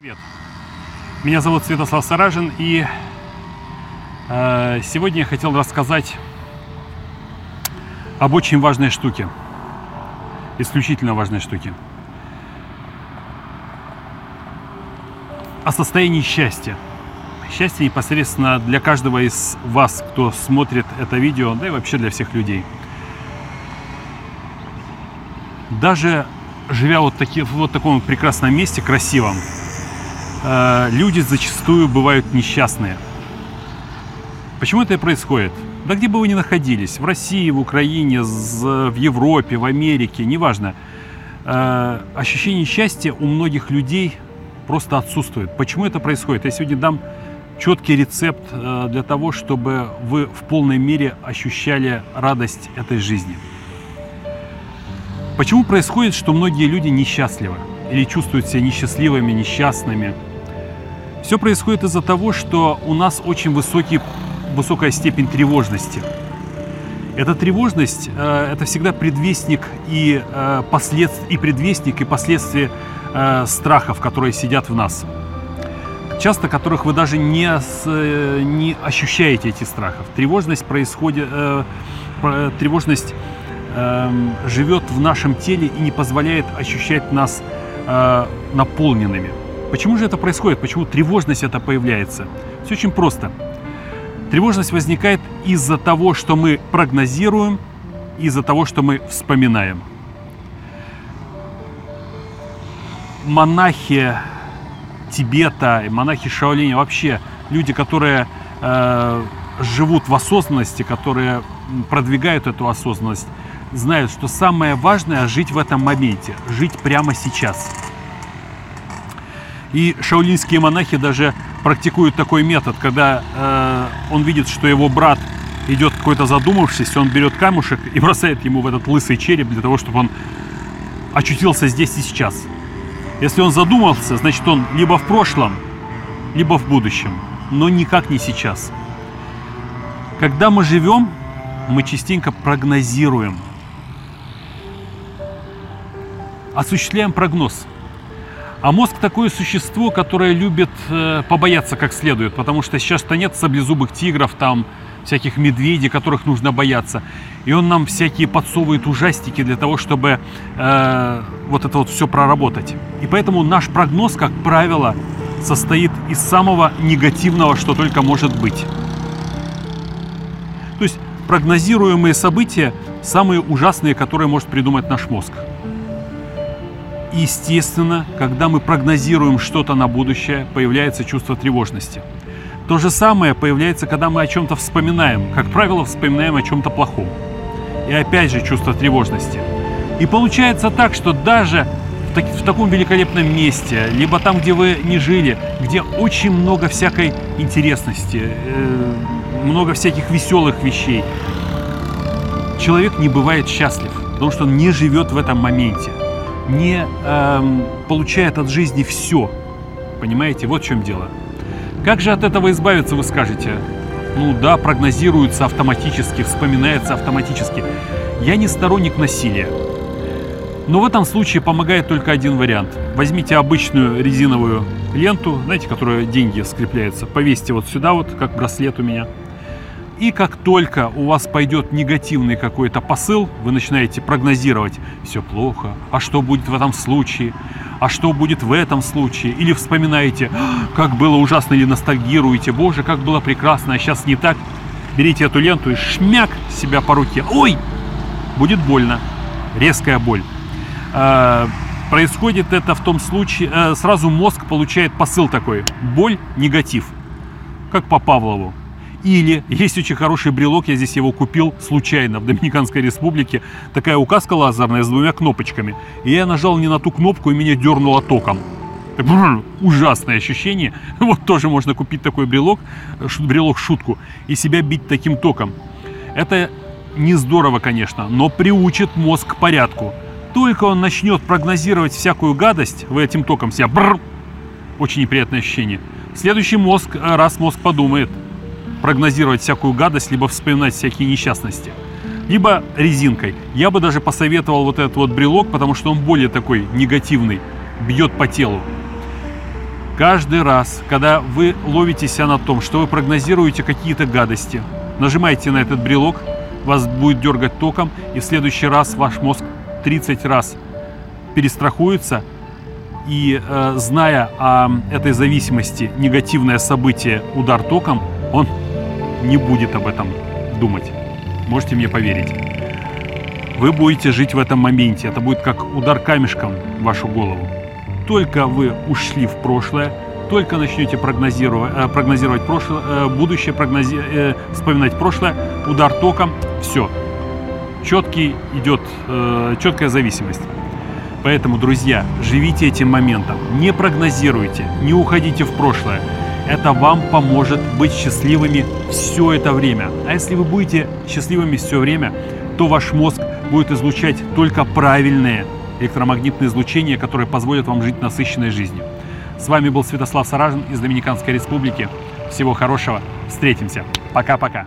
Привет. Меня зовут Святослав Саражин, и э, сегодня я хотел рассказать об очень важной штуке, исключительно важной штуке, о состоянии счастья. Счастье непосредственно для каждого из вас, кто смотрит это видео, да и вообще для всех людей. Даже живя вот, таки, в вот таком прекрасном месте, красивом, э, люди зачастую бывают несчастные. Почему это происходит? Да где бы вы ни находились, в России, в Украине, в Европе, в Америке, неважно, э, ощущение счастья у многих людей просто отсутствует. Почему это происходит? Я сегодня дам четкий рецепт э, для того, чтобы вы в полной мере ощущали радость этой жизни. Почему происходит, что многие люди несчастливы или чувствуют себя несчастливыми, несчастными? Все происходит из-за того, что у нас очень высокий, высокая степень тревожности. Эта тревожность э, это всегда предвестник и, э, послед... и предвестник и последствия э, страхов, которые сидят в нас. Часто которых вы даже не, с, э, не ощущаете эти страхов. Тревожность происходит, э, тревожность э, живет в нашем теле и не позволяет ощущать нас э, наполненными. Почему же это происходит? Почему тревожность это появляется? Все очень просто. Тревожность возникает из-за того, что мы прогнозируем, из-за того, что мы вспоминаем. Монахи Тибета, монахи Шаолиня, вообще люди, которые э, живут в осознанности, которые продвигают эту осознанность, знают, что самое важное жить в этом моменте, жить прямо сейчас. И шаолинские монахи даже практикуют такой метод, когда э, он видит, что его брат идет какой-то задумавшись, он берет камушек и бросает ему в этот лысый череп для того, чтобы он очутился здесь и сейчас. Если он задумался, значит он либо в прошлом, либо в будущем, но никак не сейчас. Когда мы живем, мы частенько прогнозируем, осуществляем прогноз. А мозг такое существо, которое любит э, побояться как следует, потому что сейчас-то нет саблезубых тигров, там всяких медведей, которых нужно бояться. И он нам всякие подсовывает ужастики для того, чтобы э, вот это вот все проработать. И поэтому наш прогноз, как правило, состоит из самого негативного, что только может быть. То есть прогнозируемые события самые ужасные, которые может придумать наш мозг. Естественно, когда мы прогнозируем что-то на будущее, появляется чувство тревожности. То же самое появляется, когда мы о чем-то вспоминаем. Как правило, вспоминаем о чем-то плохом. И опять же чувство тревожности. И получается так, что даже в, так, в таком великолепном месте, либо там, где вы не жили, где очень много всякой интересности, э, много всяких веселых вещей, человек не бывает счастлив, потому что он не живет в этом моменте не эм, получает от жизни все. Понимаете, вот в чем дело. Как же от этого избавиться, вы скажете? Ну да, прогнозируется автоматически, вспоминается автоматически. Я не сторонник насилия. Но в этом случае помогает только один вариант. Возьмите обычную резиновую ленту, знаете, которая деньги скрепляется, повесьте вот сюда вот, как браслет у меня – и как только у вас пойдет негативный какой-то посыл, вы начинаете прогнозировать, все плохо, а что будет в этом случае, а что будет в этом случае, или вспоминаете, «А, как было ужасно, или ностальгируете, боже, как было прекрасно, а сейчас не так, берите эту ленту и шмяк себя по руке, ой, будет больно, резкая боль. А, происходит это в том случае, а, сразу мозг получает посыл такой, боль, негатив, как по Павлову. Или есть очень хороший брелок, я здесь его купил случайно в Доминиканской республике. Такая указка лазерная с двумя кнопочками. И я нажал не на ту кнопку, и меня дернуло током. Бррр, ужасное ощущение. Вот тоже можно купить такой брелок, брелок-шутку, и себя бить таким током. Это не здорово, конечно, но приучит мозг к порядку. Только он начнет прогнозировать всякую гадость, вы этим током себя... Бррр, очень неприятное ощущение. Следующий мозг, раз мозг подумает – прогнозировать всякую гадость, либо вспоминать всякие несчастности. Либо резинкой. Я бы даже посоветовал вот этот вот брелок, потому что он более такой негативный, бьет по телу. Каждый раз, когда вы ловите себя на том, что вы прогнозируете какие-то гадости, нажимаете на этот брелок, вас будет дергать током, и в следующий раз ваш мозг 30 раз перестрахуется, и э, зная о этой зависимости, негативное событие, удар током, он не будет об этом думать. Можете мне поверить. Вы будете жить в этом моменте. Это будет как удар камешком в вашу голову только вы ушли в прошлое, только начнете прогнозировать, э, прогнозировать прошлое, э, будущее, прогнози, э, вспоминать прошлое, удар током, все. Четкий идет, четкая зависимость. Поэтому, друзья, живите этим моментом, не прогнозируйте, не уходите в прошлое. Это вам поможет быть счастливыми все это время. А если вы будете счастливыми все время, то ваш мозг будет излучать только правильные электромагнитные излучения, которые позволят вам жить насыщенной жизнью. С вами был Святослав Саражин из Доминиканской Республики. Всего хорошего. Встретимся. Пока-пока.